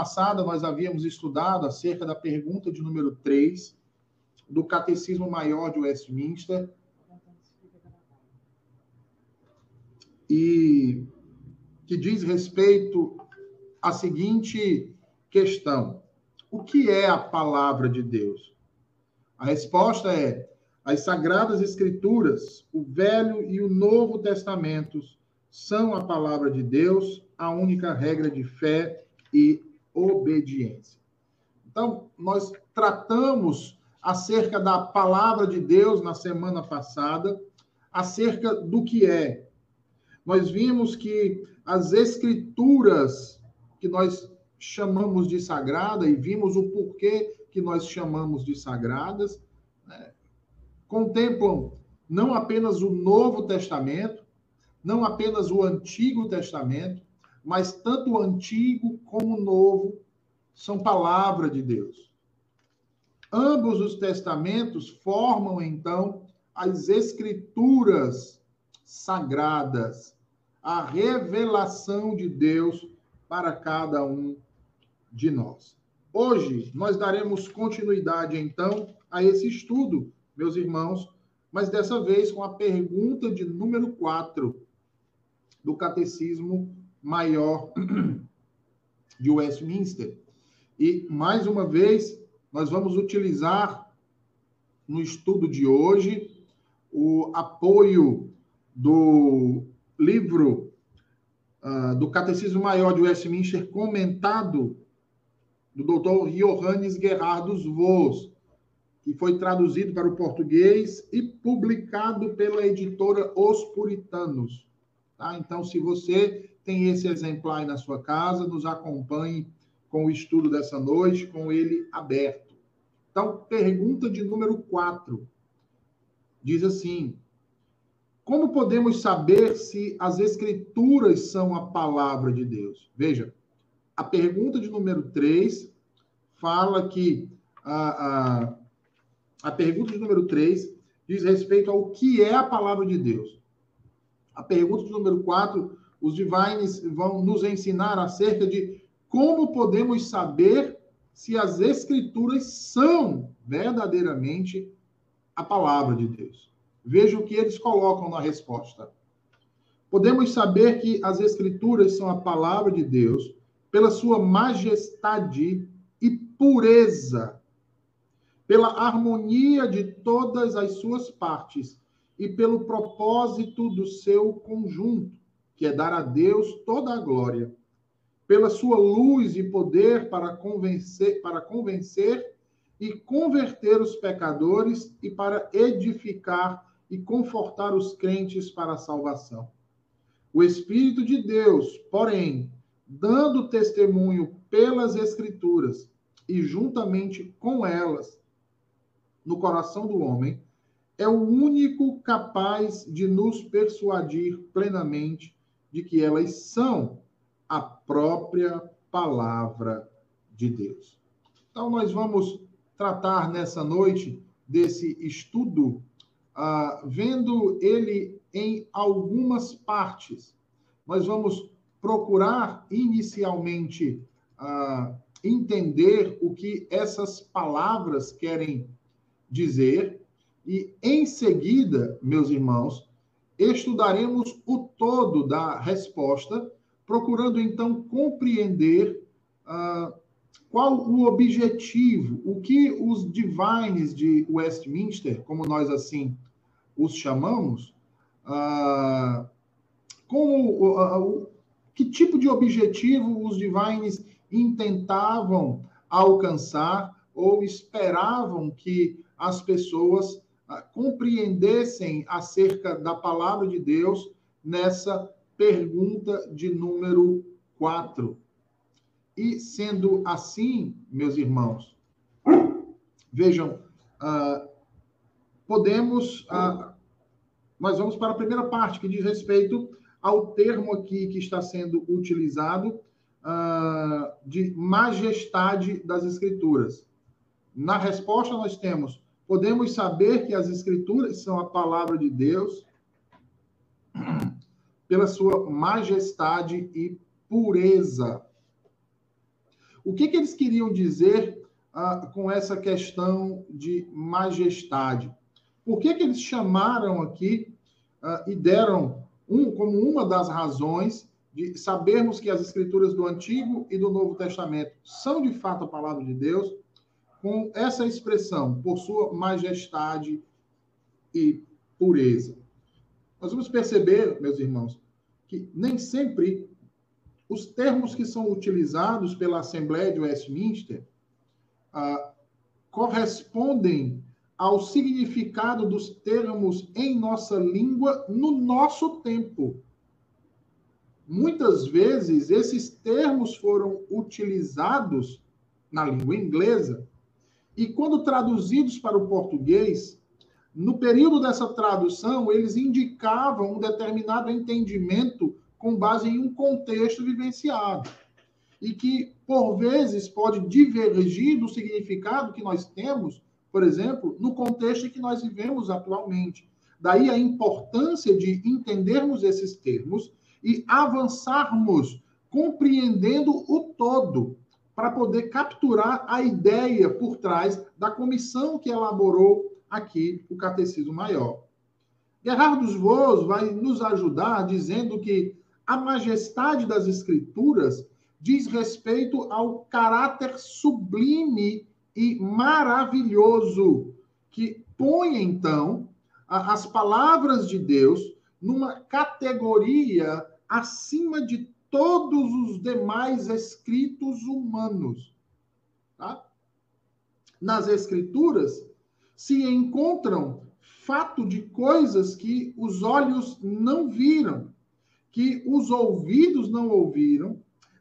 passada, nós havíamos estudado acerca da pergunta de número 3 do Catecismo Maior de Westminster. E que diz respeito à seguinte questão: O que é a palavra de Deus? A resposta é: as Sagradas Escrituras, o Velho e o Novo Testamentos, são a palavra de Deus, a única regra de fé e obediência. Então, nós tratamos acerca da palavra de Deus na semana passada, acerca do que é. Nós vimos que as escrituras que nós chamamos de sagrada e vimos o porquê que nós chamamos de sagradas, né, contemplam não apenas o Novo Testamento, não apenas o Antigo Testamento, mas tanto o Antigo como o Novo são palavra de Deus. Ambos os testamentos formam, então, as escrituras sagradas, a revelação de Deus para cada um de nós. Hoje, nós daremos continuidade, então, a esse estudo, meus irmãos, mas dessa vez com a pergunta de número 4 do Catecismo Maior de Westminster. E, mais uma vez, nós vamos utilizar no estudo de hoje o apoio do livro uh, do Catecismo Maior de Westminster, comentado do doutor Johannes Gerhardus Vos, que foi traduzido para o português e publicado pela editora Os Puritanos. Tá? Então, se você tem esse exemplar aí na sua casa, nos acompanhe com o estudo dessa noite, com ele aberto. Então, pergunta de número 4. Diz assim: Como podemos saber se as Escrituras são a palavra de Deus? Veja, a pergunta de número 3 fala que a, a, a pergunta de número 3 diz respeito ao que é a palavra de Deus. A pergunta de número 4, os divines vão nos ensinar acerca de como podemos saber se as Escrituras são verdadeiramente a palavra de Deus? Veja o que eles colocam na resposta. Podemos saber que as Escrituras são a palavra de Deus pela sua majestade e pureza, pela harmonia de todas as suas partes e pelo propósito do seu conjunto, que é dar a Deus toda a glória pela sua luz e poder para convencer, para convencer e converter os pecadores e para edificar e confortar os crentes para a salvação. O Espírito de Deus, porém, dando testemunho pelas Escrituras e juntamente com elas no coração do homem, é o único capaz de nos persuadir plenamente de que elas são a própria palavra de Deus. Então, nós vamos tratar nessa noite desse estudo, uh, vendo ele em algumas partes. Nós vamos procurar inicialmente uh, entender o que essas palavras querem dizer, e em seguida, meus irmãos, estudaremos o todo da resposta procurando então compreender uh, qual o objetivo, o que os divines de Westminster, como nós assim os chamamos, uh, como uh, que tipo de objetivo os divines intentavam alcançar ou esperavam que as pessoas compreendessem acerca da palavra de Deus nessa pergunta de número 4. E sendo assim, meus irmãos, vejam, uh, podemos. Uh, nós vamos para a primeira parte, que diz respeito ao termo aqui que está sendo utilizado uh, de majestade das Escrituras. Na resposta, nós temos: podemos saber que as Escrituras são a palavra de Deus pela sua majestade e pureza. O que, que eles queriam dizer uh, com essa questão de majestade? Por que, que eles chamaram aqui uh, e deram um, como uma das razões de sabermos que as escrituras do Antigo e do Novo Testamento são de fato a palavra de Deus, com essa expressão, por sua majestade e pureza. Nós vamos perceber, meus irmãos, que nem sempre os termos que são utilizados pela Assembleia de Westminster ah, correspondem ao significado dos termos em nossa língua no nosso tempo. Muitas vezes, esses termos foram utilizados na língua inglesa e, quando traduzidos para o português, no período dessa tradução, eles indicavam um determinado entendimento com base em um contexto vivenciado e que, por vezes, pode divergir do significado que nós temos por exemplo, no contexto em que nós vivemos atualmente. Daí a importância de entendermos esses termos e avançarmos compreendendo o todo, para poder capturar a ideia por trás da comissão que elaborou aqui o Catecismo Maior. Gerardo Vos vai nos ajudar dizendo que a majestade das Escrituras diz respeito ao caráter sublime e maravilhoso, que põe, então, as palavras de Deus numa categoria acima de todos os demais escritos humanos. Tá? Nas Escrituras se encontram fato de coisas que os olhos não viram, que os ouvidos não ouviram,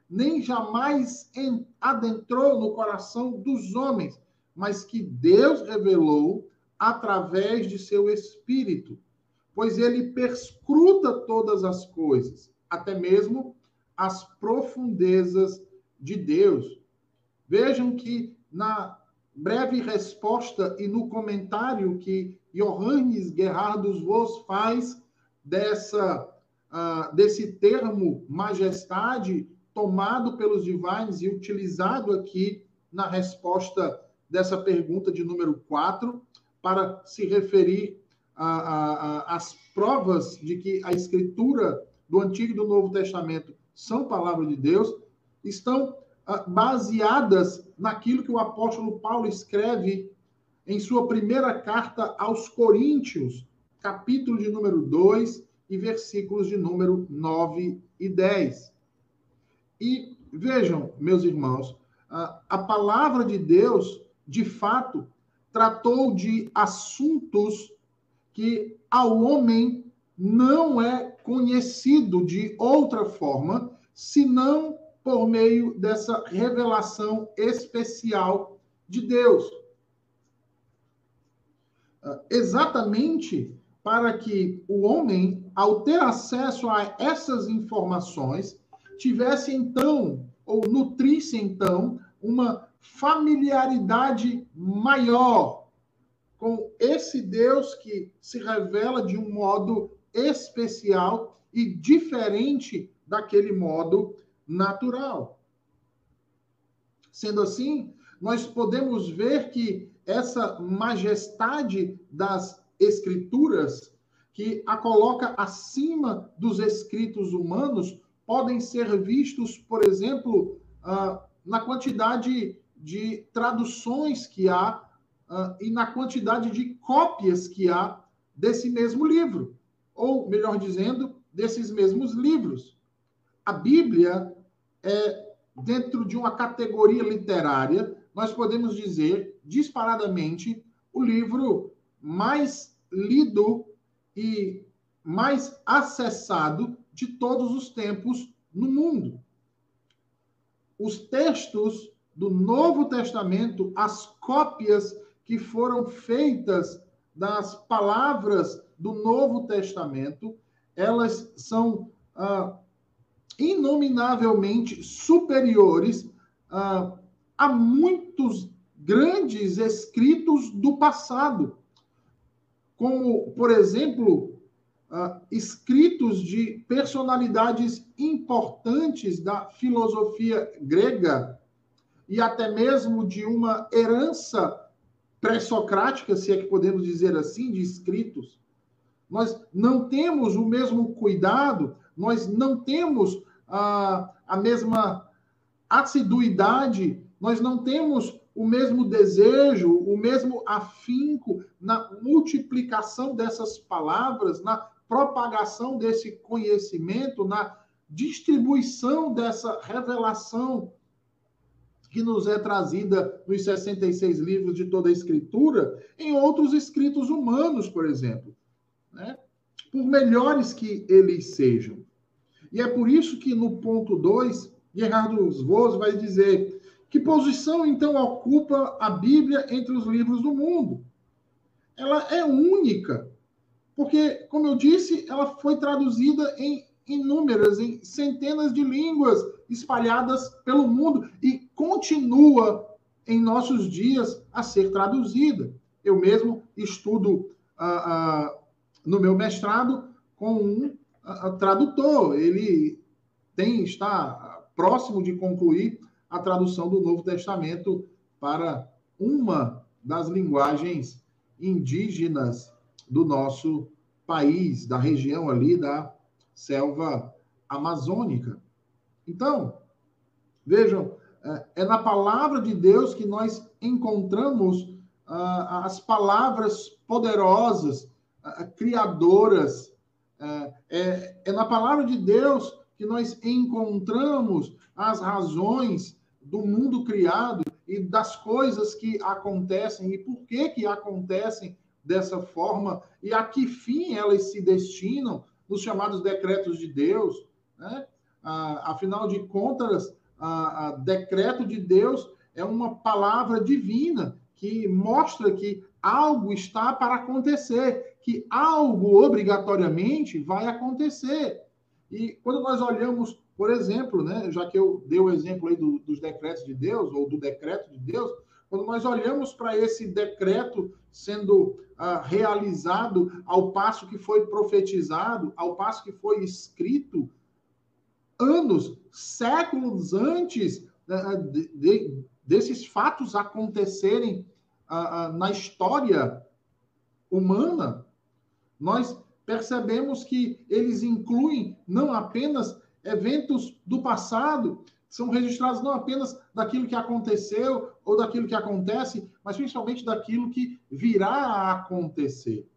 nem jamais adentrou no coração dos homens, mas que Deus revelou através de seu Espírito, pois ele perscruta todas as coisas, até mesmo as profundezas de Deus. Vejam que na breve resposta e no comentário que Johannes Gerhardus Vos faz dessa, uh, desse termo majestade tomado pelos divines e utilizado aqui na resposta dessa pergunta de número 4, para se referir às provas de que a escritura do Antigo e do Novo Testamento são palavra de Deus, estão ah, baseadas naquilo que o apóstolo Paulo escreve em sua primeira carta aos Coríntios, capítulo de número 2 e versículos de número 9 e 10. E vejam, meus irmãos, a, palavra de Deus, de fato, tratou de assuntos que ao homem não é conhecido de outra forma, senão por meio dessa revelação especial de Deus. Exatamente para que o homem, ao ter acesso a essas informações, tivesse então, ou nutrisse então, uma familiaridade maior com esse Deus que se revela de um modo especial e diferente daquele modo natural. Sendo assim, nós podemos ver que essa majestade das Escrituras, que a coloca acima dos escritos humanos, podem ser vistos, por exemplo, uh, na quantidade de traduções que há uh, e na quantidade de cópias que há desse mesmo livro, ou, melhor dizendo, desses mesmos livros. A Bíblia é, dentro de uma categoria literária, nós podemos dizer, disparadamente, o livro mais lido e mais acessado de todos os tempos no mundo. Os textos do Novo Testamento, as cópias que foram feitas das palavras do Novo Testamento, elas são ah, inominavelmente superiores ah, a muitos grandes escritos do passado, como, por exemplo, uh, escritos de personalidades importantes da filosofia grega e até mesmo de uma herança pré-socrática, se é que podemos dizer assim, de escritos. Nós não temos o mesmo cuidado, nós não temos a, a mesma assiduidade, nós não temos o mesmo desejo, o mesmo afinco na multiplicação dessas palavras, na propagação desse conhecimento, na distribuição dessa revelação que nos é trazida nos 66 livros de toda a Escritura, em outros escritos humanos, por exemplo, né? por melhores que eles sejam. E é por isso que no ponto 2, Gerardo Voz vai dizer que posição então ocupa a Bíblia entre os livros do mundo? Ela é única, porque, como eu disse, ela foi traduzida em inúmeras, em centenas de línguas espalhadas pelo mundo e continua em nossos dias a ser traduzida. Eu mesmo estudo ah, ah, no meu mestrado com um ah, tradutor. Ele tem está próximo de concluir a tradução do Novo Testamento para uma das linguagens indígenas do nosso país, da região ali da selva amazônica. Então, vejam, é, é na palavra de Deus que nós encontramos ah, as palavras poderosas, criadoras. É, é na palavra de Deus que nós encontramos as razões do mundo criado e das coisas que acontecem e por que que acontecem dessa forma e a que fim elas se destinam nos chamados decretos de Deus, né? Afinal de contas, a decreto de Deus é uma palavra divina que mostra que algo está para acontecer, que algo obrigatoriamente vai acontecer. E quando nós olhamos por exemplo, né, já que eu dei o exemplo aí do, dos decretos de Deus, ou do decreto de Deus, quando nós olhamos para esse decreto sendo uh, realizado ao passo que foi profetizado, ao passo que foi escrito, anos, séculos antes uh, de, de, desses fatos acontecerem uh, na história humana, nós percebemos que eles incluem não apenas eventos do passado são registrados não apenas daquilo que aconteceu ou daquilo que acontece, mas principalmente daquilo que virá a acontecer.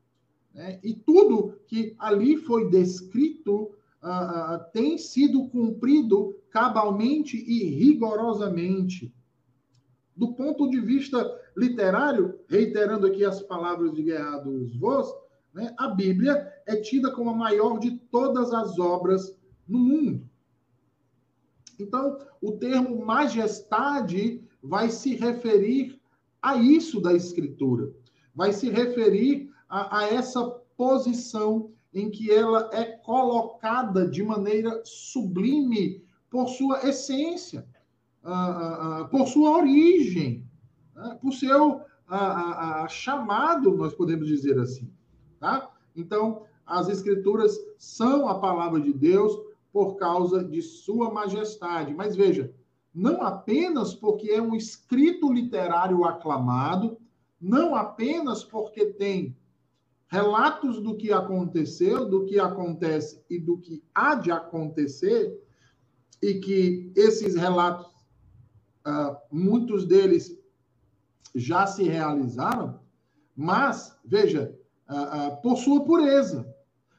Né? E tudo que ali foi descrito tem sido cumprido cabalmente e rigorosamente. Do ponto de vista literário, reiterando aqui as palavras de Gerardo Voss, né, a Bíblia é tida como a maior de todas as obras no mundo. Então, o termo majestade vai se referir a isso da Escritura, vai se referir a, a essa posição em que ela é colocada de maneira sublime por sua essência, uh, uh, por sua origem, uh, por seu chamado, nós podemos dizer assim. Tá? Então, as Escrituras são a palavra de Deus, por causa de sua majestade. Mas veja, não apenas porque é um escrito literário aclamado, não apenas porque tem relatos do que aconteceu, do que acontece e do que há de acontecer, e que esses relatos, uh, muitos deles já se realizaram, mas, veja, por sua pureza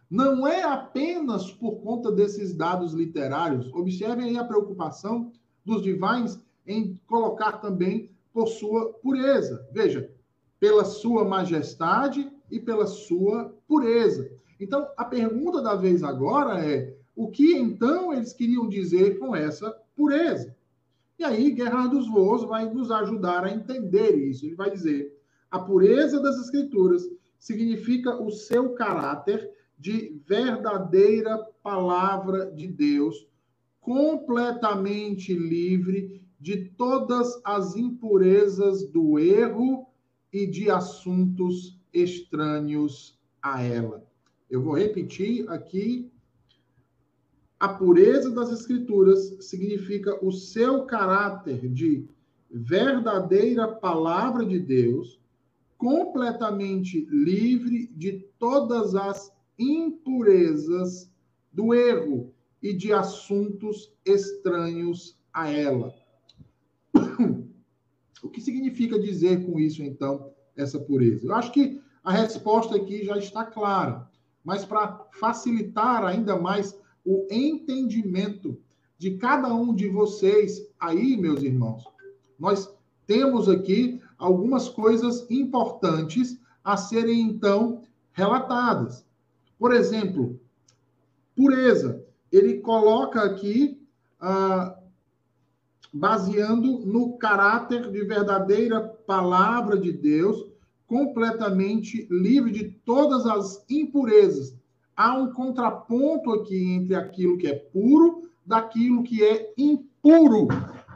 não é apenas por conta desses dados literários. Observem aí a preocupação dos divines em colocar também por sua pureza. Veja, pela sua majestade e pela sua pureza. Então, a pergunta da vez agora é: o que então eles queriam dizer com essa pureza? E aí, Gerardo dos Voos vai nos ajudar a entender isso. Ele vai dizer: a pureza das Escrituras significa o seu caráter de verdadeira palavra de Deus, completamente livre de todas as impurezas do erro e de assuntos estranhos a ela. Eu vou repetir aqui. A pureza das Escrituras significa o seu caráter de verdadeira palavra de Deus, completamente livre de todas as impurezas do erro e de assuntos estranhos a ela. O que significa dizer com isso, então, essa pureza? Eu acho que a resposta aqui já está clara, mas para facilitar ainda mais o entendimento de cada um de vocês aí, meus irmãos, nós temos aqui algumas coisas importantes a serem, então, relatadas. Por exemplo, pureza. Ele coloca aqui, ah, baseando no caráter de verdadeira palavra de Deus, completamente livre de todas as impurezas. Há um contraponto aqui entre aquilo que é puro daquilo que é impuro.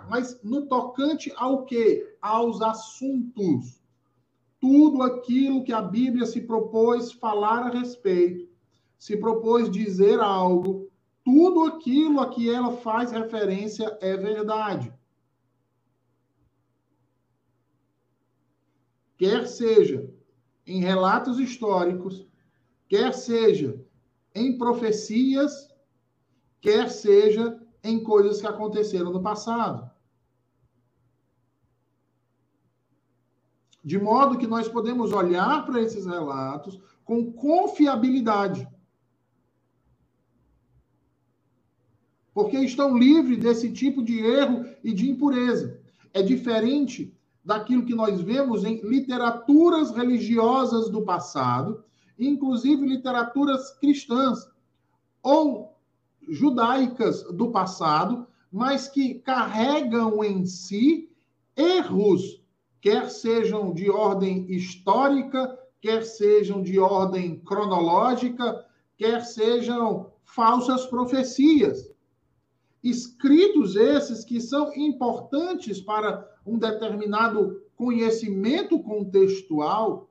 Mas no tocante ao quê? Aos assuntos. Tudo aquilo que a Bíblia se propôs falar a respeito, se propôs dizer algo, tudo aquilo a que ela faz referência é verdade. Quer seja em relatos históricos, quer seja em profecias, quer seja em coisas que aconteceram no passado. De modo que nós podemos olhar para esses relatos com confiabilidade. porque estão livres desse tipo de erro e de impureza. É diferente daquilo que nós vemos em literaturas religiosas do passado, inclusive literaturas cristãs ou judaicas do passado, mas que carregam em si erros, quer sejam de ordem histórica, quer sejam de ordem cronológica, quer sejam falsas profecias. Escritos esses que são importantes para um determinado conhecimento contextual,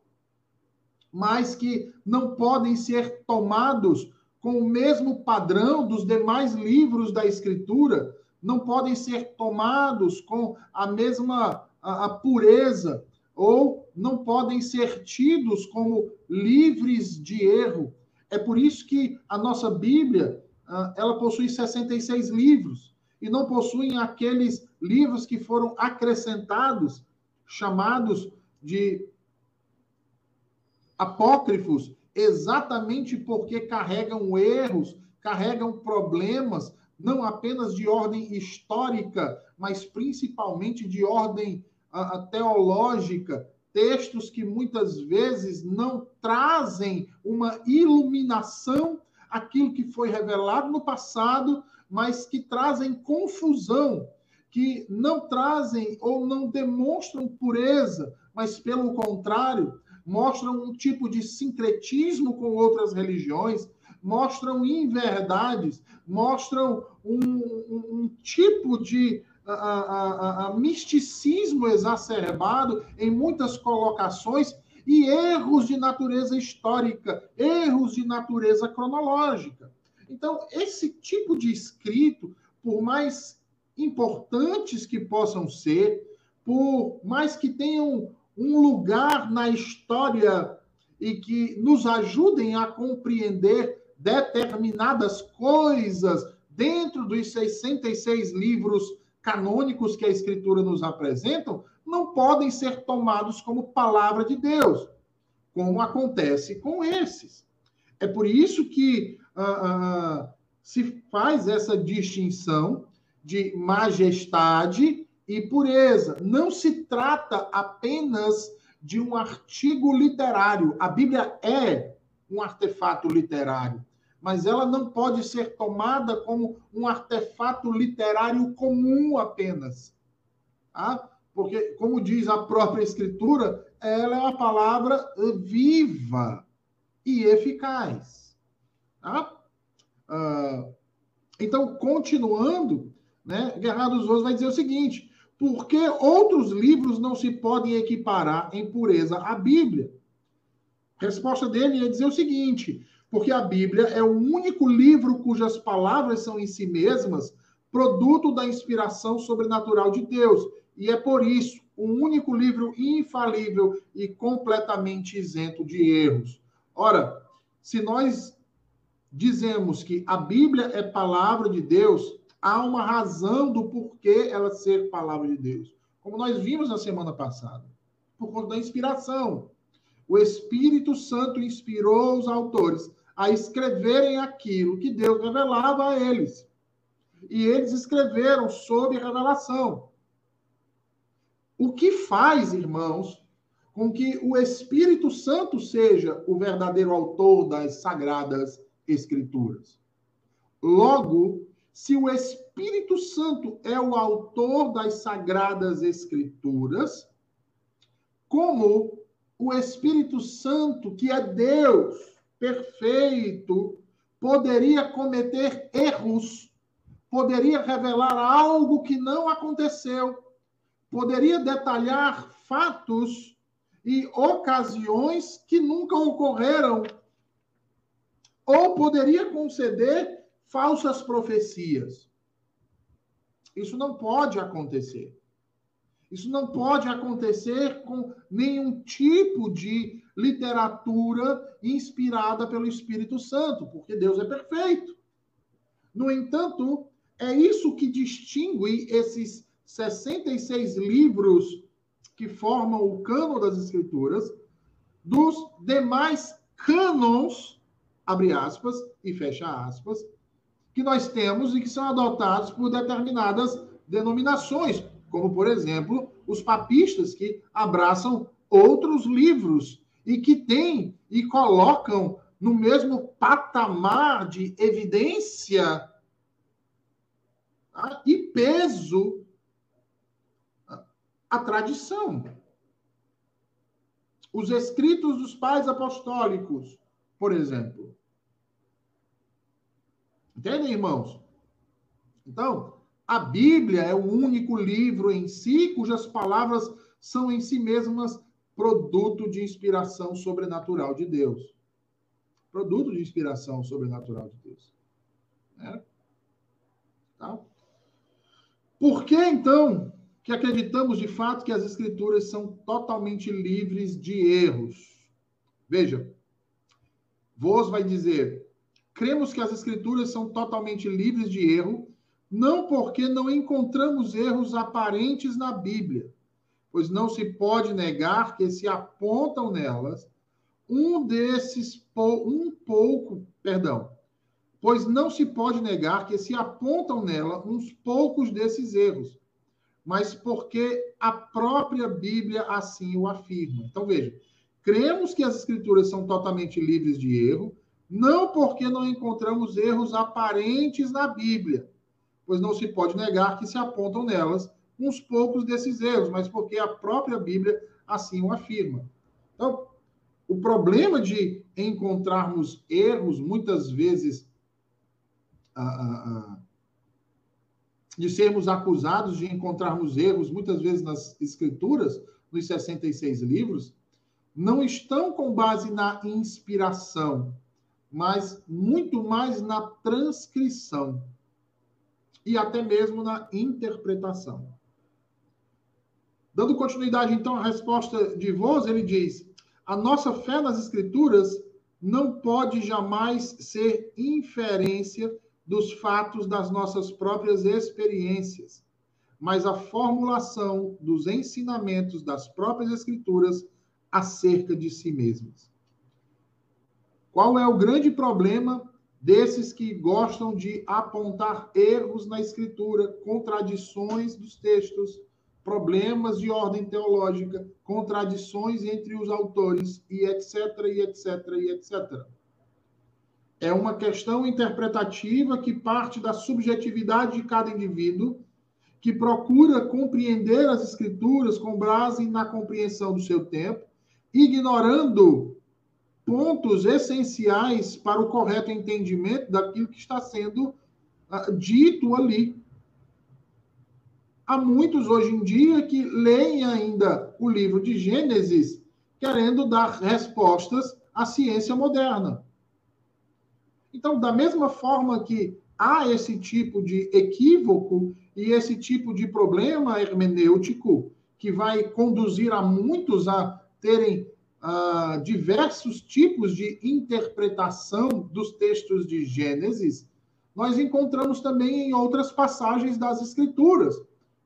mas que não podem ser tomados com o mesmo padrão dos demais livros da Escritura, não podem ser tomados com a mesma a, a pureza, ou não podem ser tidos como livres de erro. É por isso que a nossa Bíblia ah, ela possui 66 livros e não possuem aqueles livros que foram acrescentados, chamados de apócrifos, exatamente porque carregam erros, carregam problemas, não apenas de ordem histórica, mas principalmente de ordem uh, teológica, textos que muitas vezes não trazem uma iluminação aquilo que foi revelado no passado, mas que trazem confusão, que não trazem ou não demonstram pureza, mas pelo contrário, mostram um tipo de sincretismo com outras religiões, mostram inverdades, mostram um, um, um tipo de a, a, a, misticismo exacerbado em muitas colocações e erros de natureza histórica, erros de natureza cronológica. Então, esse tipo de escrito, por mais importantes que possam ser, por mais que tenham um lugar na história e que nos ajudem a compreender determinadas coisas dentro dos 66 livros canônicos que a Escritura nos apresentam, não podem ser tomados como palavra de Deus, como acontece com esses. É por isso que uh, uh, se faz essa distinção de majestade e pureza. Não se trata apenas de um artigo literário. A Bíblia é um artefato literário, mas ela não pode ser tomada como um artefato literário comum apenas. Tá? porque, como diz a própria Escritura, ela é uma palavra viva e eficaz. Tá? Uh, então, continuando, né, Guerra dos Ouros vai dizer o seguinte: por que outros livros não se podem equiparar em pureza à Bíblia? A resposta dele é dizer o seguinte: porque a Bíblia é o único livro cujas palavras são em si mesmas produto da inspiração sobrenatural de Deus e é por isso o único livro infalível e completamente isento de erros. Ora, se nós dizemos que a Bíblia é palavra de Deus, há uma razão do porquê ela ser palavra de Deus. Como nós vimos na semana passada, por conta da inspiração. O Espírito Santo inspirou os autores a escreverem aquilo que Deus revelava a eles. E eles escreveram sob revelação. O que faz, irmãos, com que o Espírito Santo seja o verdadeiro autor das sagradas Escrituras? Logo, se o Espírito Santo é o autor das sagradas Escrituras, como o Espírito Santo, que é Deus perfeito, poderia cometer erros, poderia revelar algo que não aconteceu poderia detalhar fatos e ocasiões que nunca ocorreram, ou poderia conceder falsas profecias. Isso não pode acontecer. Isso não pode acontecer com nenhum tipo de literatura inspirada pelo Espírito Santo, porque Deus é perfeito. No entanto, é isso que distingue esses 66 livros que formam o cano das Escrituras, dos demais cânons, abre aspas e fecha aspas, que nós temos e que são adotados por determinadas denominações, como, por exemplo, os papistas, que abraçam outros livros e que têm e colocam no mesmo patamar de evidência tá? e peso a tradição. Os escritos dos pais apostólicos, por exemplo. Entendem, irmãos? Então, a Bíblia é o único livro em si cujas palavras são em si mesmas produto de inspiração sobrenatural de Deus. Produto de inspiração sobrenatural de Deus. Né? Tá? Por que, então, que acreditamos de fato que as escrituras são totalmente livres de erros. Veja, Vos vai dizer: cremos que as escrituras são totalmente livres de erro, não porque não encontramos erros aparentes na Bíblia, pois não se pode negar que se apontam nelas um desses um pouco, perdão, pois não se pode negar que se apontam nela uns poucos desses erros mas porque a própria Bíblia assim o afirma. Então, veja, cremos que as Escrituras são totalmente livres de erro, não porque não encontramos erros aparentes na Bíblia, pois não se pode negar que se apontam nelas uns poucos desses erros, mas porque a própria Bíblia assim o afirma. Então, o problema de encontrarmos erros, muitas vezes, de sermos acusados de encontrarmos erros, muitas vezes nas escrituras, nos 66 livros, não estão com base na inspiração, mas muito mais na transcrição e até mesmo na interpretação. Dando continuidade, então, à resposta de Vos, ele diz: a nossa fé nas Escrituras não pode jamais ser inferência dos fatos das nossas próprias experiências, mas a formulação dos ensinamentos das próprias Escrituras acerca de si mesmas. Qual é o grande problema desses que gostam de apontar erros na Escritura, contradições dos textos, problemas de ordem teológica, contradições entre os autores e etc, e etc, e etc? É uma questão interpretativa que parte da subjetividade de cada indivíduo, que procura compreender as escrituras com base na compreensão do seu tempo, ignorando pontos essenciais para o correto entendimento daquilo que está sendo uh, dito ali. Há muitos hoje em dia que leem ainda o livro de Gênesis querendo dar respostas à ciência moderna. Então, da mesma forma que há esse tipo de equívoco e esse tipo de problema hermenêutico que vai conduzir a muitos a terem uh, diversos tipos de interpretação dos textos de Gênesis, nós encontramos também em outras passagens das Escrituras,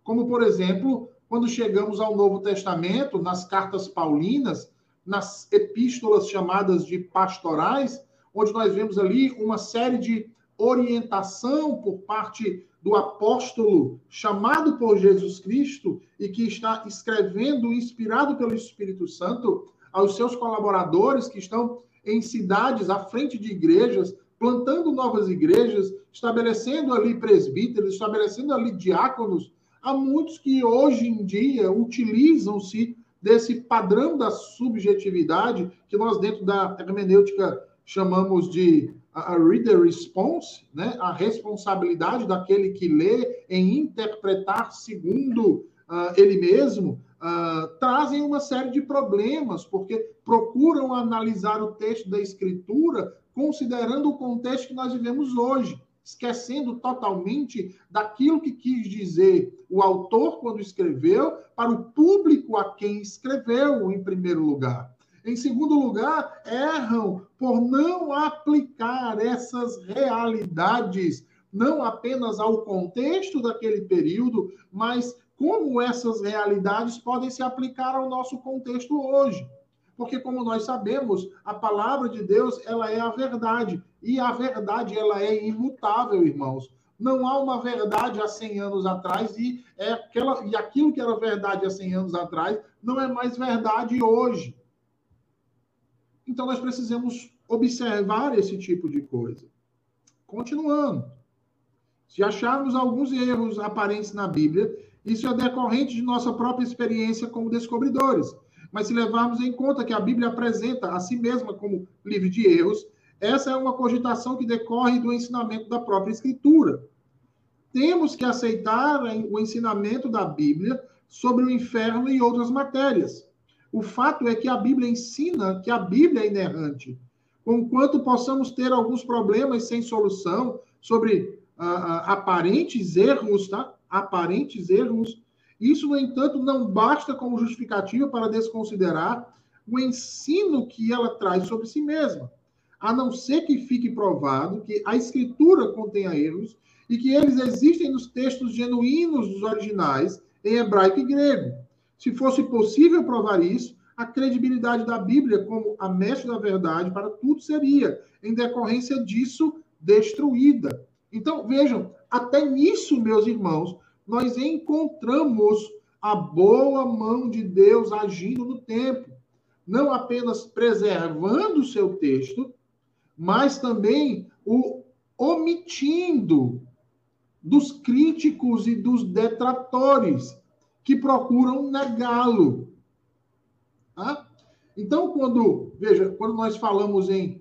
como, por exemplo, quando chegamos ao Novo Testamento, nas cartas paulinas, nas epístolas chamadas de pastorais, onde nós vemos ali uma série de orientação por parte do apóstolo chamado por Jesus Cristo e que está escrevendo, inspirado pelo Espírito Santo, aos seus colaboradores que estão em cidades à frente de igrejas, plantando novas igrejas, estabelecendo ali presbíteros, estabelecendo ali diáconos. Há muitos que hoje em dia utilizam-se desse padrão da subjetividade que nós dentro da hermenêutica chamamos de a reader response, né? a responsabilidade daquele que lê em interpretar segundo uh, ele mesmo, uh, trazem uma série de problemas, porque procuram analisar o texto da Escritura considerando o contexto que nós vivemos hoje, esquecendo totalmente daquilo que quis dizer o autor quando escreveu para o público a quem escreveu, em primeiro lugar. Em segundo lugar, erram por não aplicar essas realidades não apenas ao contexto daquele período, mas como essas realidades podem se aplicar ao nosso contexto hoje. Porque como nós sabemos, a palavra de Deus, ela é a verdade, e a verdade ela é imutável, irmãos. Não há uma verdade há 100 anos atrás e é aquela e aquilo que era verdade há 100 anos atrás não é mais verdade hoje. Então, nós precisamos observar esse tipo de coisa. Continuando. Se acharmos alguns erros aparentes na Bíblia, isso é decorrente de nossa própria experiência como descobridores. Mas se levarmos em conta que a Bíblia apresenta a si mesma como livre de erros, essa é uma cogitação que decorre do ensinamento da própria Escritura. Temos que aceitar o ensinamento da Bíblia sobre o inferno e outras matérias. O fato é que a Bíblia ensina que a Bíblia é inerrante. Conquanto possamos ter alguns problemas sem solução sobre uh, uh, aparentes erros, tá? Aparentes erros. Isso, no entanto, não basta como justificativa para desconsiderar o ensino que ela traz sobre si mesma, a não ser que fique provado que a escritura contenha erros e que eles existem nos textos genuínos dos originais em hebraico e grego. Se fosse possível provar isso, a credibilidade da Bíblia como a mestre da verdade para tudo seria, em decorrência disso, destruída. Então, vejam, até nisso, meus irmãos, nós encontramos a boa mão de Deus agindo no tempo, não apenas preservando o seu texto, mas também o omitindo dos críticos e dos detratores que procuram negá-lo. Tá? Então, quando, veja, quando nós falamos em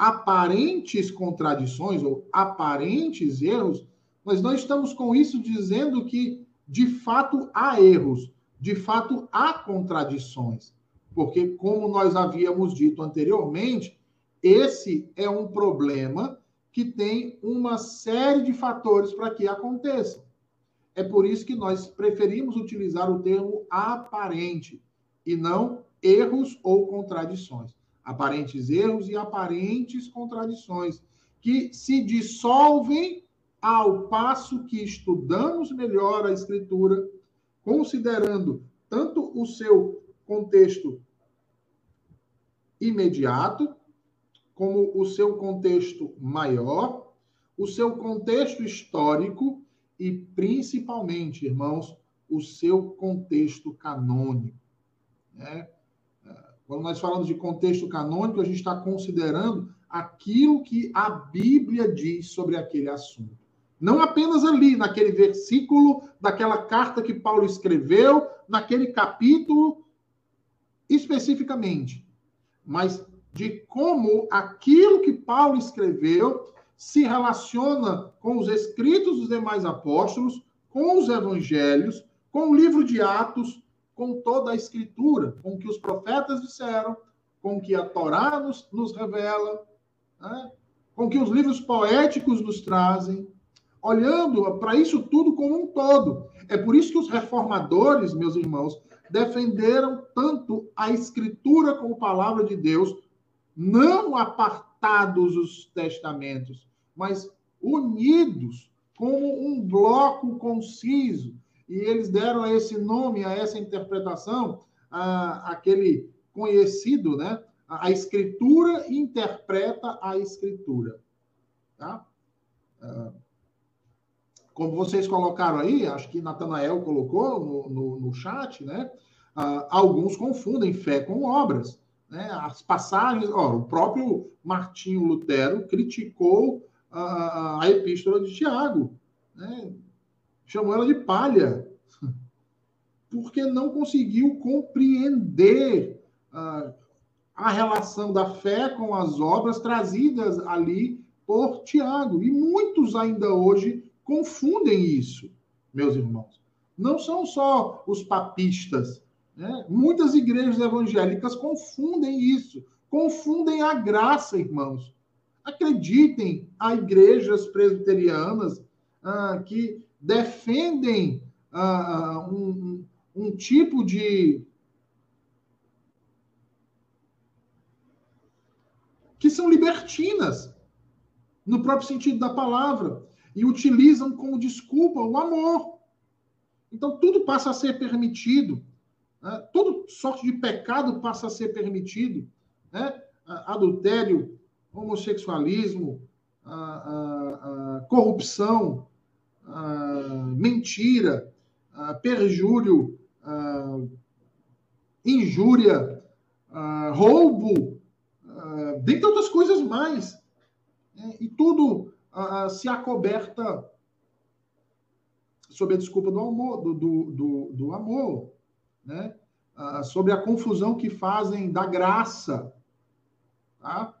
aparentes contradições ou aparentes erros, nós não estamos com isso dizendo que de fato há erros, de fato há contradições. Porque, como nós havíamos dito anteriormente, esse é um problema que tem uma série de fatores para que aconteça. É por isso que nós preferimos utilizar o termo aparente e não erros ou contradições. Aparentes erros e aparentes contradições que se dissolvem ao passo que estudamos melhor a Escritura, considerando tanto o seu contexto imediato, como o seu contexto maior, o seu contexto histórico e, principalmente, irmãos, o seu contexto canônico. Né? Quando nós falamos de contexto canônico, a gente está considerando aquilo que a Bíblia diz sobre aquele assunto. Não apenas ali, naquele versículo daquela carta que Paulo escreveu, naquele capítulo especificamente, mas de como aquilo que Paulo escreveu se relaciona com os escritos dos demais apóstolos, com os evangelhos, com o livro de Atos, com toda a escritura, com o que os profetas disseram, com o que a Torá nos, nos revela, né? com o que os livros poéticos nos trazem, olhando para isso tudo como um todo. É por isso que os reformadores, meus irmãos, defenderam tanto a Escritura como palavra de Deus, não apartados os testamentos, mas unidos como um bloco conciso. E eles deram esse nome, a essa interpretação, a, aquele conhecido, né? A Escritura interpreta a Escritura. Tá? Uh, como vocês colocaram aí, acho que Natanael colocou no, no, no chat, né? Uh, alguns confundem fé com obras. Né? As passagens, ó, o próprio Martinho Lutero criticou a, a epístola de Tiago, né? Chamou ela de palha, porque não conseguiu compreender uh, a relação da fé com as obras trazidas ali por Tiago. E muitos ainda hoje confundem isso, meus irmãos. Não são só os papistas. Né? Muitas igrejas evangélicas confundem isso, confundem a graça, irmãos. Acreditem, há igrejas presbiterianas ah, que defendem ah, um, um tipo de. que são libertinas, no próprio sentido da palavra e utilizam como desculpa o amor. Então, tudo passa a ser permitido. Né? Toda sorte de pecado passa a ser permitido. Né? Adultério, homossexualismo, a, a, a corrupção, mentira, perjúrio, injúria, roubo, dentre outras coisas mais. Né? E tudo se acoberta sob a desculpa do amor, do, do, do, do amor, né? Sobre a confusão que fazem da graça, tá?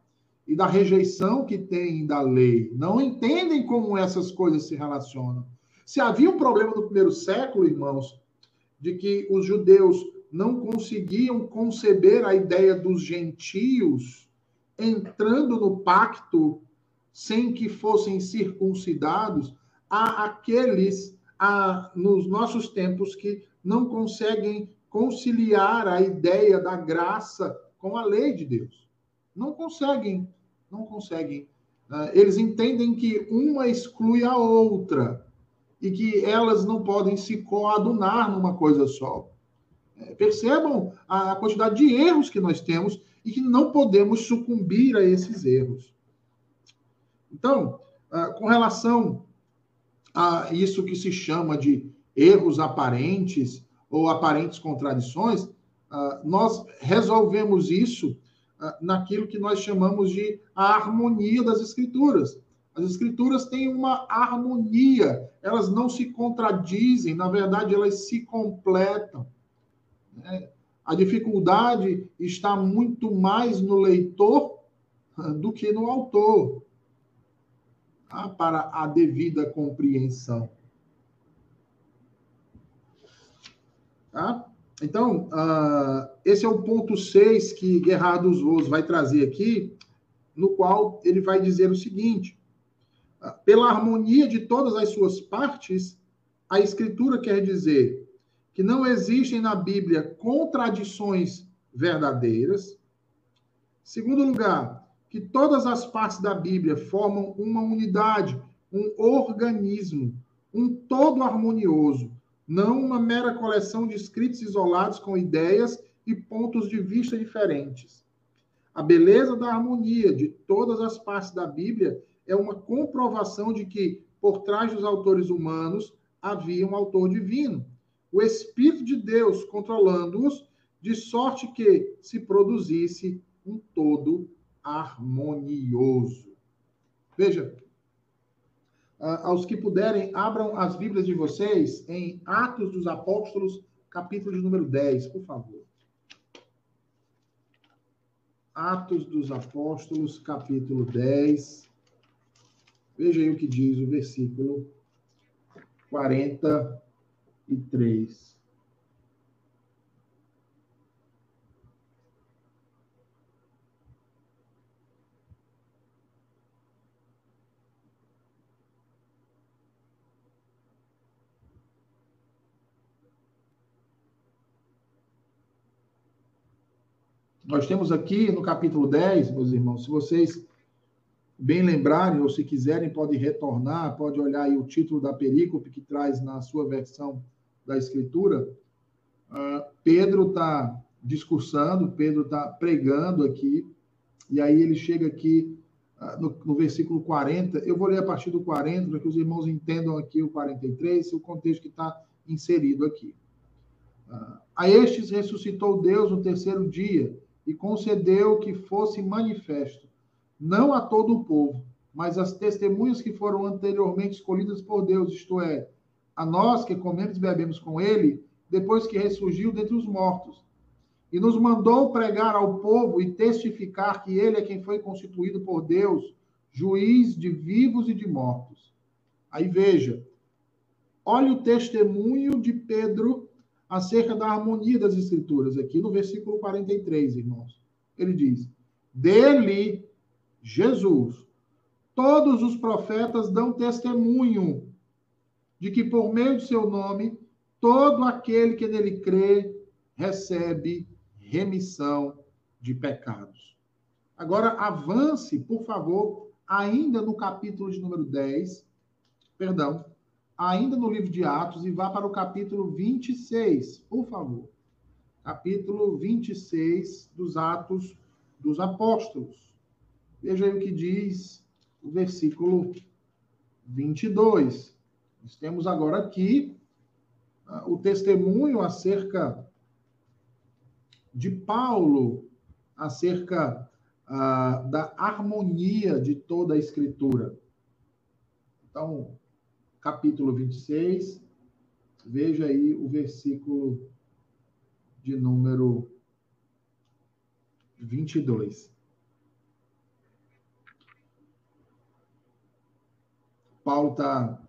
E da rejeição que tem da lei. Não entendem como essas coisas se relacionam. Se havia um problema no primeiro século, irmãos, de que os judeus não conseguiam conceber a ideia dos gentios entrando no pacto sem que fossem circuncidados, há aqueles há, nos nossos tempos que não conseguem conciliar a ideia da graça com a lei de Deus. Não conseguem, não conseguem. Ah, eles entendem que uma exclui a outra e que elas não podem se coadunar numa coisa só. É, percebam a quantidade de erros que nós temos e que não podemos sucumbir a esses erros. Então, ah, com relação a isso que se chama de erros aparentes ou aparentes contradições, ah, nós resolvemos isso naquilo que nós chamamos de a harmonia das escrituras. As escrituras têm uma harmonia, elas não se contradizem, na verdade, elas se completam. Né? A dificuldade está muito mais no leitor do que no autor tá? para a devida compreensão. Tá? Então, uh, esse é o ponto 6 que Gerardo Vos vai trazer aqui, no qual ele vai dizer o seguinte: uh, pela harmonia de todas as suas partes, a Escritura quer dizer que não existem na Bíblia contradições verdadeiras. Segundo lugar, que todas as partes da Bíblia formam uma unidade, um organismo, um todo harmonioso, não uma mera coleção de escritos isolados com ideias e pontos de vista diferentes. A beleza da harmonia de todas as partes da Bíblia é uma comprovação de que, por trás dos autores humanos, havia um autor divino, o Espírito de Deus controlando-os, de sorte que se produzisse um todo harmonioso. Veja, aos que puderem, abram as Bíblias de vocês em Atos dos Apóstolos, capítulo de número 10, por favor. Atos dos Apóstolos, capítulo 10. Veja aí o que diz o versículo 43. Nós temos aqui no capítulo 10, meus irmãos, se vocês bem lembrarem, ou se quiserem, pode retornar, pode olhar aí o título da perícope que traz na sua versão da Escritura. Uh, Pedro está discursando, Pedro está pregando aqui, e aí ele chega aqui uh, no, no, versículo 40. Eu vou ler a partir do 40, para que os irmãos entendam aqui o 43, o contexto que está inserido aqui. Uh, a estes ressuscitou Deus no terceiro dia e concedeu que fosse manifesto não a todo o povo, mas as testemunhas que foram anteriormente escolhidas por Deus, isto é, a nós que comemos e bebemos com ele, depois que ressurgiu dentre os mortos. E nos mandou pregar ao povo e testificar que ele é quem foi constituído por Deus, juiz de vivos e de mortos. Aí veja, olha o testemunho de Pedro acerca da harmonia das Escrituras, aqui no versículo 43, irmãos. Ele diz: Dele Jesus. Todos os profetas dão testemunho de que por meio de seu nome, todo aquele que nele crê recebe remissão de pecados. Agora, avance, por favor, ainda no capítulo de número 10, perdão, ainda no livro de Atos, e vá para o capítulo 26, por favor. Capítulo 26 dos Atos dos Apóstolos. Veja aí o que diz o versículo 22. Nós temos agora aqui uh, o testemunho acerca de Paulo, acerca uh, da harmonia de toda a Escritura. Então, capítulo 26, veja aí o versículo de número 22. Paulo está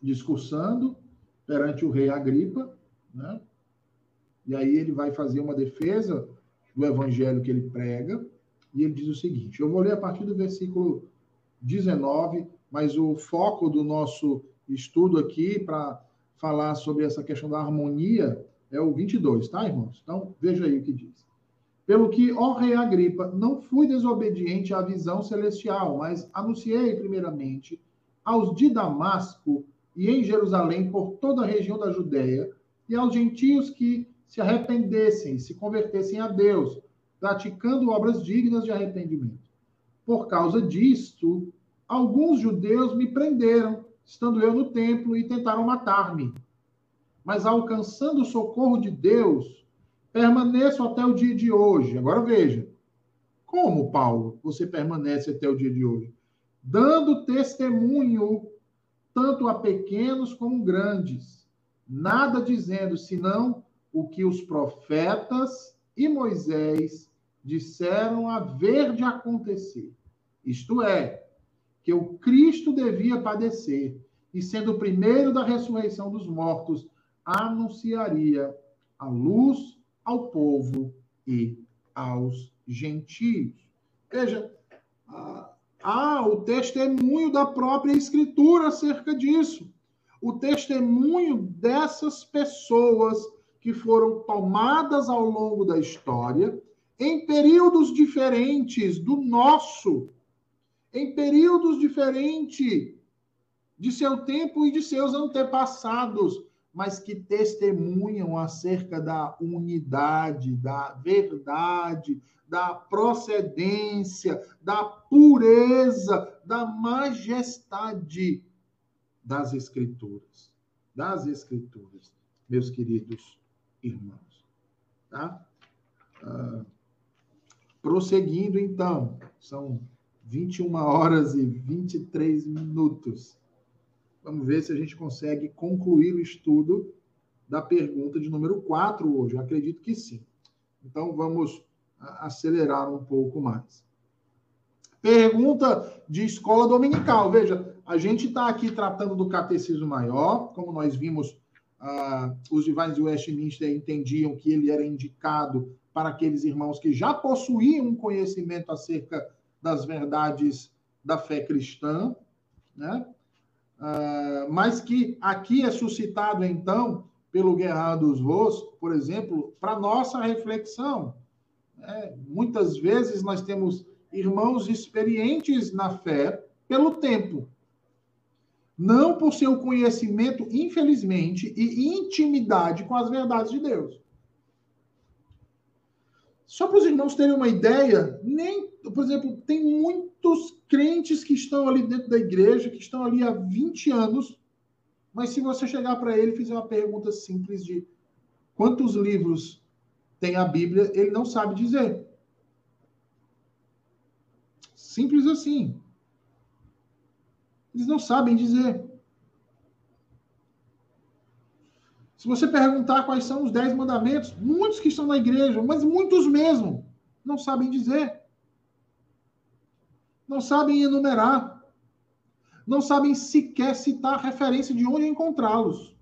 discursando perante o rei Agripa, né? E aí ele vai fazer uma defesa do evangelho que ele prega, e ele diz o seguinte: eu vou ler a partir do versículo 19, mas o foco do nosso estudo aqui para falar sobre essa questão da harmonia é o 22, tá, irmãos? Então, veja aí o que diz. Pelo que, ó rei Agripa, não fui desobediente à visão celestial, mas anunciei primeiramente aos de Damasco e em Jerusalém por toda a região da Judéia e aos gentios que se arrependessem, se convertessem a Deus, praticando obras dignas de arrependimento. Por causa disto, alguns judeus me prenderam, estando eu no templo, e tentaram matar-me. Mas alcançando o socorro de Deus, permaneço até o dia de hoje. Agora veja. Como, Paulo, você permanece até o dia de hoje? Dando testemunho tanto a pequenos como grandes, nada dizendo senão o que os profetas e Moisés disseram haver de acontecer. Isto é, que o Cristo devia padecer e, sendo o primeiro da ressurreição dos mortos, anunciaria a luz ao povo e aos gentios. Veja, há o testemunho da própria Escritura acerca disso. O testemunho dessas pessoas que foram tomadas ao longo da história, em períodos diferentes do nosso, em períodos diferentes de seu tempo e de seus antepassados, mas que testemunham acerca da unidade, da verdade, da procedência, da pureza, da majestade das Escrituras. Das Escrituras, meus queridos irmãos. Tá? Uh, prosseguindo, então, são 21 horas e 23 minutos. Vamos ver se a gente consegue concluir o estudo da pergunta de número 4 hoje. Eu acredito que sim. Então, vamos acelerar um pouco mais. Pergunta de escola dominical. Veja, a gente está aqui tratando do catecismo maior, como nós vimos, uh, os divines de Westminster entendiam que ele era indicado para aqueles irmãos que já possuíam um conhecimento acerca das verdades da fé cristã, né? Uh, mas que aqui é suscitado, então, pelo Guerrado dos Voos, por exemplo, para nossa reflexão. É, muitas vezes nós temos irmãos experientes na fé pelo tempo, não por seu conhecimento, infelizmente, e intimidade com as verdades de Deus. Só para os irmãos terem uma ideia, nem, por exemplo, tem muitos crentes que estão ali dentro da igreja, que estão ali há 20 anos, mas se você chegar para ele e fizer uma pergunta simples de quantos livros tem a Bíblia, ele não sabe dizer. Simples assim. Eles não sabem dizer. Se você perguntar quais são os dez mandamentos, muitos que estão na igreja, mas muitos mesmo, não sabem dizer. Não sabem enumerar. Não sabem sequer citar referência de onde encontrá-los.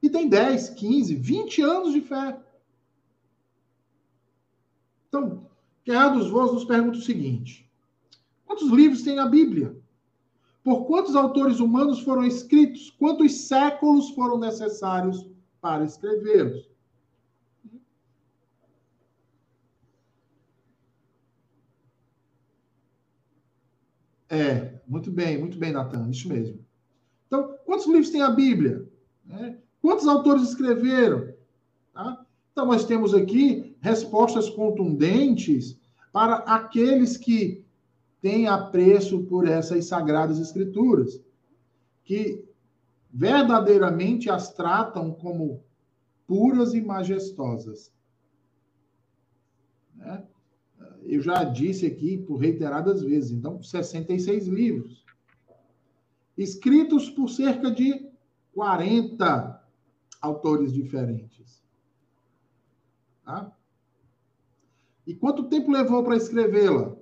E tem 10, 15, 20 anos de fé. Então, Guerra dos Voos nos pergunta o seguinte: quantos livros tem a Bíblia? Por quantos autores humanos foram escritos? Quantos séculos foram necessários para escrevê-los? É, muito bem, muito bem, Natan, isso mesmo. Então, quantos livros tem a Bíblia? É, quantos autores escreveram? Tá? Então, nós temos aqui respostas contundentes para aqueles que têm apreço por essas sagradas escrituras, que verdadeiramente as tratam como puras e majestosas. Né? Eu já disse aqui por reiteradas vezes, então, 66 livros, escritos por cerca de 40 autores diferentes. Tá? E quanto tempo levou para escrevê-la?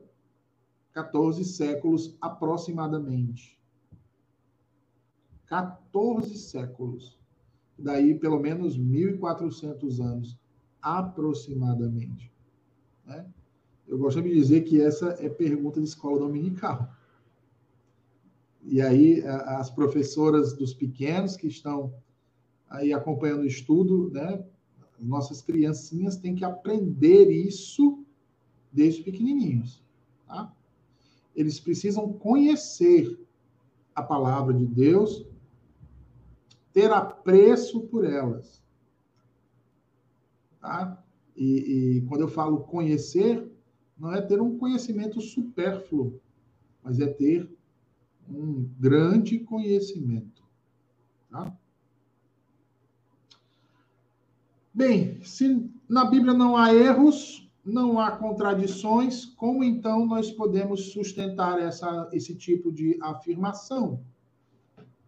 14 séculos aproximadamente. 14 séculos. Daí, pelo menos 1.400 anos, aproximadamente. Né? Eu gostaria de dizer que essa é pergunta de escola dominical. E aí, as professoras dos pequenos que estão aí acompanhando o estudo, né? Nossas criancinhas têm que aprender isso desde pequenininhos, tá? Eles precisam conhecer a palavra de Deus, ter apreço por elas, tá? E, e quando eu falo conhecer, não é ter um conhecimento supérfluo, mas é ter um grande conhecimento, tá? Bem, se na Bíblia não há erros, não há contradições, como então nós podemos sustentar essa, esse tipo de afirmação?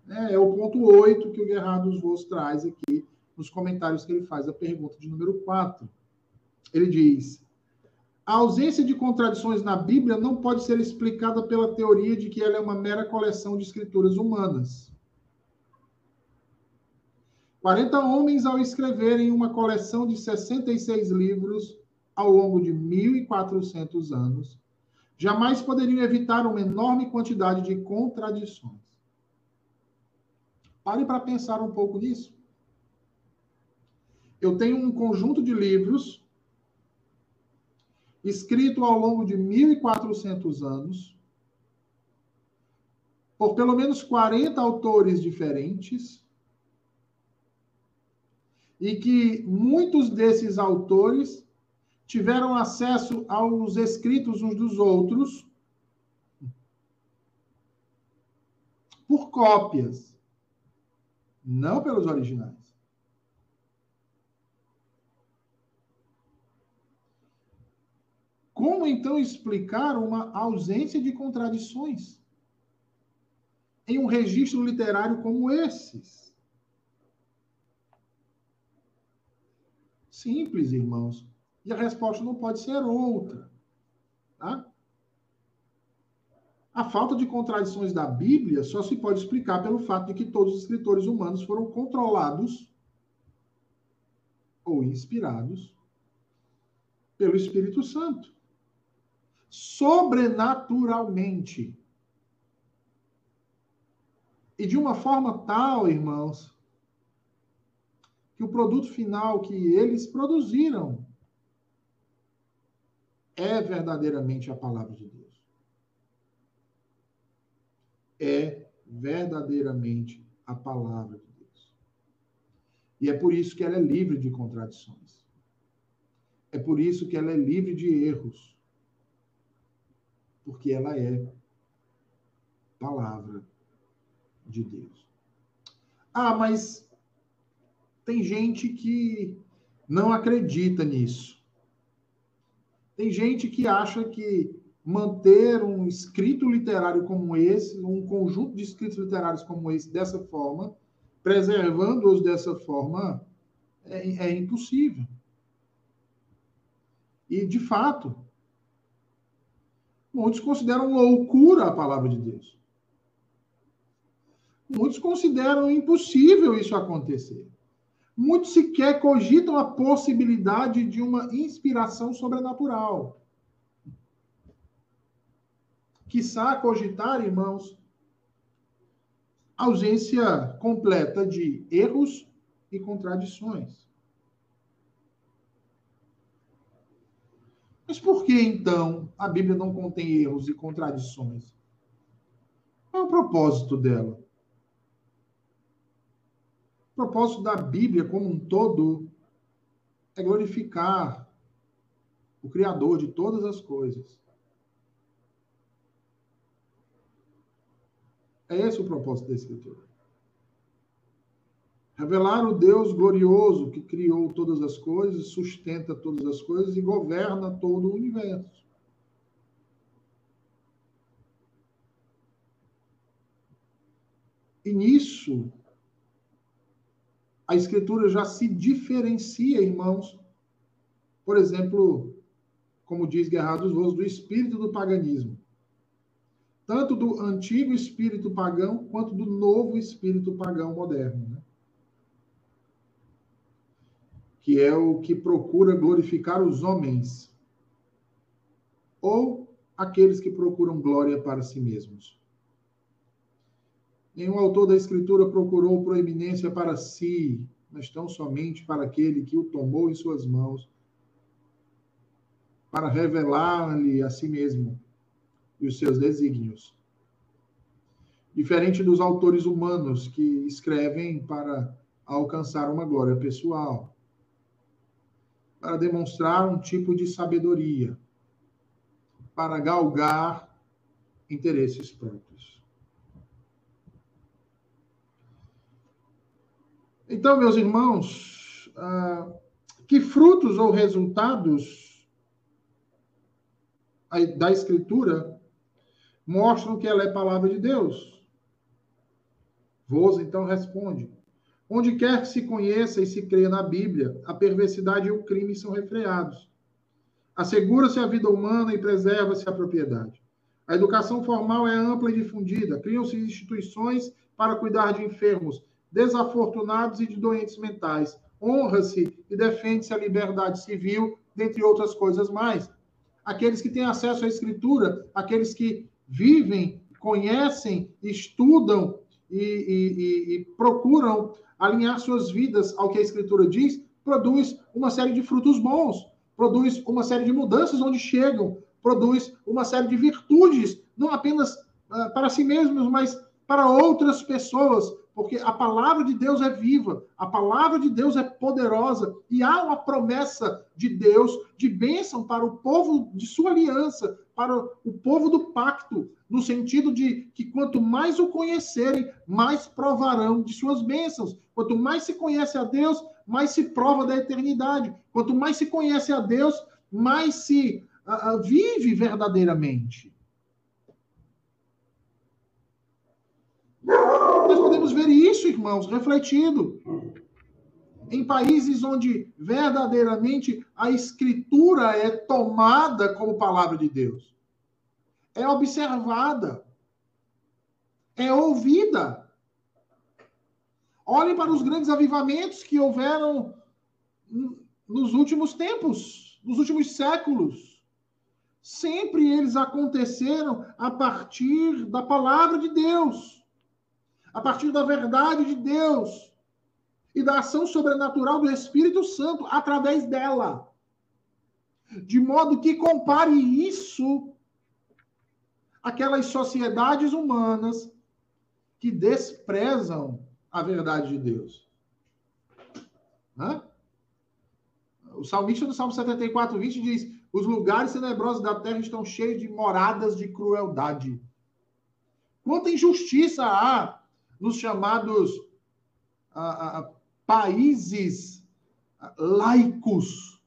É, é o ponto 8 que o Guerrado dos Voos traz aqui nos comentários que ele faz a pergunta de número 4. Ele diz: a ausência de contradições na Bíblia não pode ser explicada pela teoria de que ela é uma mera coleção de escrituras humanas. 40 homens, ao escreverem uma coleção de 66 livros ao longo de 1.400 anos, jamais poderiam evitar uma enorme quantidade de contradições. Pare para pensar um pouco nisso. Eu tenho um conjunto de livros escrito ao longo de 1.400 anos, por pelo menos 40 autores diferentes, e que muitos desses autores tiveram acesso aos escritos uns dos outros por cópias, não pelos originais. Como então explicar uma ausência de contradições em um registro literário como esses? Simples, irmãos. E a resposta não pode ser outra. Tá? A falta de contradições da Bíblia só se pode explicar pelo fato de que todos os escritores humanos foram controlados ou inspirados pelo Espírito Santo. Sobrenaturalmente. E de uma forma tal, irmãos, que o produto final que eles produziram é verdadeiramente a palavra de Deus. É verdadeiramente a palavra de Deus. E é por isso que ela é livre de contradições. É por isso que ela é livre de erros. Porque ela é palavra de Deus. Ah, mas tem gente que não acredita nisso. Tem gente que acha que manter um escrito literário como esse, um conjunto de escritos literários como esse, dessa forma, preservando-os dessa forma, é, é impossível. E, de fato, muitos consideram loucura a palavra de Deus. Muitos consideram impossível isso acontecer. Muitos sequer cogitam a possibilidade de uma inspiração sobrenatural. Quiçá cogitar, irmãos, ausência completa de erros e contradições. Mas por que então a Bíblia não contém erros e contradições? Qual é o propósito dela? O propósito da Bíblia como um todo é glorificar o Criador de todas as coisas. É esse o propósito da Escritura. Revelar o Deus glorioso que criou todas as coisas, sustenta todas as coisas e governa todo o universo. E nisso a escritura já se diferencia, irmãos, por exemplo, como diz Guerra dos Voos, do espírito do paganismo. Tanto do antigo espírito pagão quanto do novo espírito pagão moderno. Né? Que é o que procura glorificar os homens ou aqueles que procuram glória para si mesmos. Nenhum autor da Escritura procurou proeminência para si, mas tão somente para aquele que o tomou em suas mãos, para revelar-lhe a si mesmo e os seus desígnios. Diferente dos autores humanos que escrevem para alcançar uma glória pessoal, para demonstrar um tipo de sabedoria, para galgar interesses próprios. Então, meus irmãos, ah, que frutos ou resultados da Escritura mostram que ela é palavra de Deus? Vos então responde: Onde quer que se conheça e se creia na Bíblia, a perversidade e o crime são refreados. Assegura-se a vida humana e preserva-se a propriedade. A educação formal é ampla e difundida. Criam-se instituições para cuidar de enfermos desafortunados e de doentes mentais. Honra-se e defende-se a liberdade civil, dentre outras coisas mais. Aqueles que têm acesso à escritura, aqueles que vivem, conhecem, estudam e, e, e, e procuram alinhar suas vidas ao que a escritura diz, produz uma série de frutos bons, produz uma série de mudanças onde chegam, produz uma série de virtudes, não apenas uh, para si mesmos, mas para outras pessoas, porque a palavra de Deus é viva, a palavra de Deus é poderosa e há uma promessa de Deus de bênção para o povo de sua aliança, para o povo do pacto, no sentido de que quanto mais o conhecerem, mais provarão de suas bênçãos. Quanto mais se conhece a Deus, mais se prova da eternidade. Quanto mais se conhece a Deus, mais se uh, vive verdadeiramente. Nós podemos ver isso, irmãos, refletido em países onde verdadeiramente a escritura é tomada como palavra de Deus, é observada, é ouvida. Olhem para os grandes avivamentos que houveram nos últimos tempos, nos últimos séculos. Sempre eles aconteceram a partir da palavra de Deus a partir da verdade de Deus. e da ação sobrenatural do Espírito Santo através dela. De modo que compare isso àquelas sociedades humanas que desprezam a verdade de Deus. O salmista no Salmo 74, 20 diz: Os lugares tenebrosos da terra estão cheios de moradas de crueldade. Quanta injustiça há nos chamados países laicos.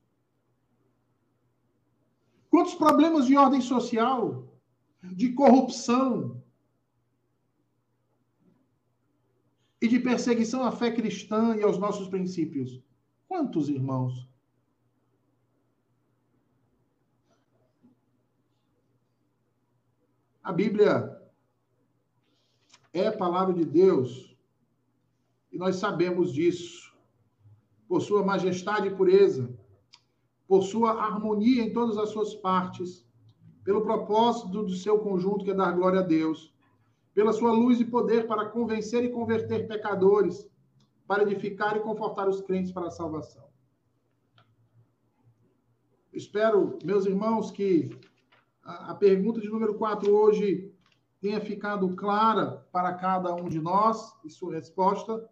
Quantos problemas de ordem social, de corrupção e de perseguição à fé cristã e aos nossos princípios? Quantos irmãos? A Bíblia é palavra de Deus e nós sabemos disso. Por sua majestade e pureza, por sua harmonia em todas as suas partes, pelo propósito do seu conjunto que é dar glória a Deus, pela sua luz e poder para convencer e converter pecadores, para edificar e confortar os crentes para a salvação. Espero, meus irmãos, que a pergunta de número 4 hoje tenha ficado clara para cada um de nós e sua resposta.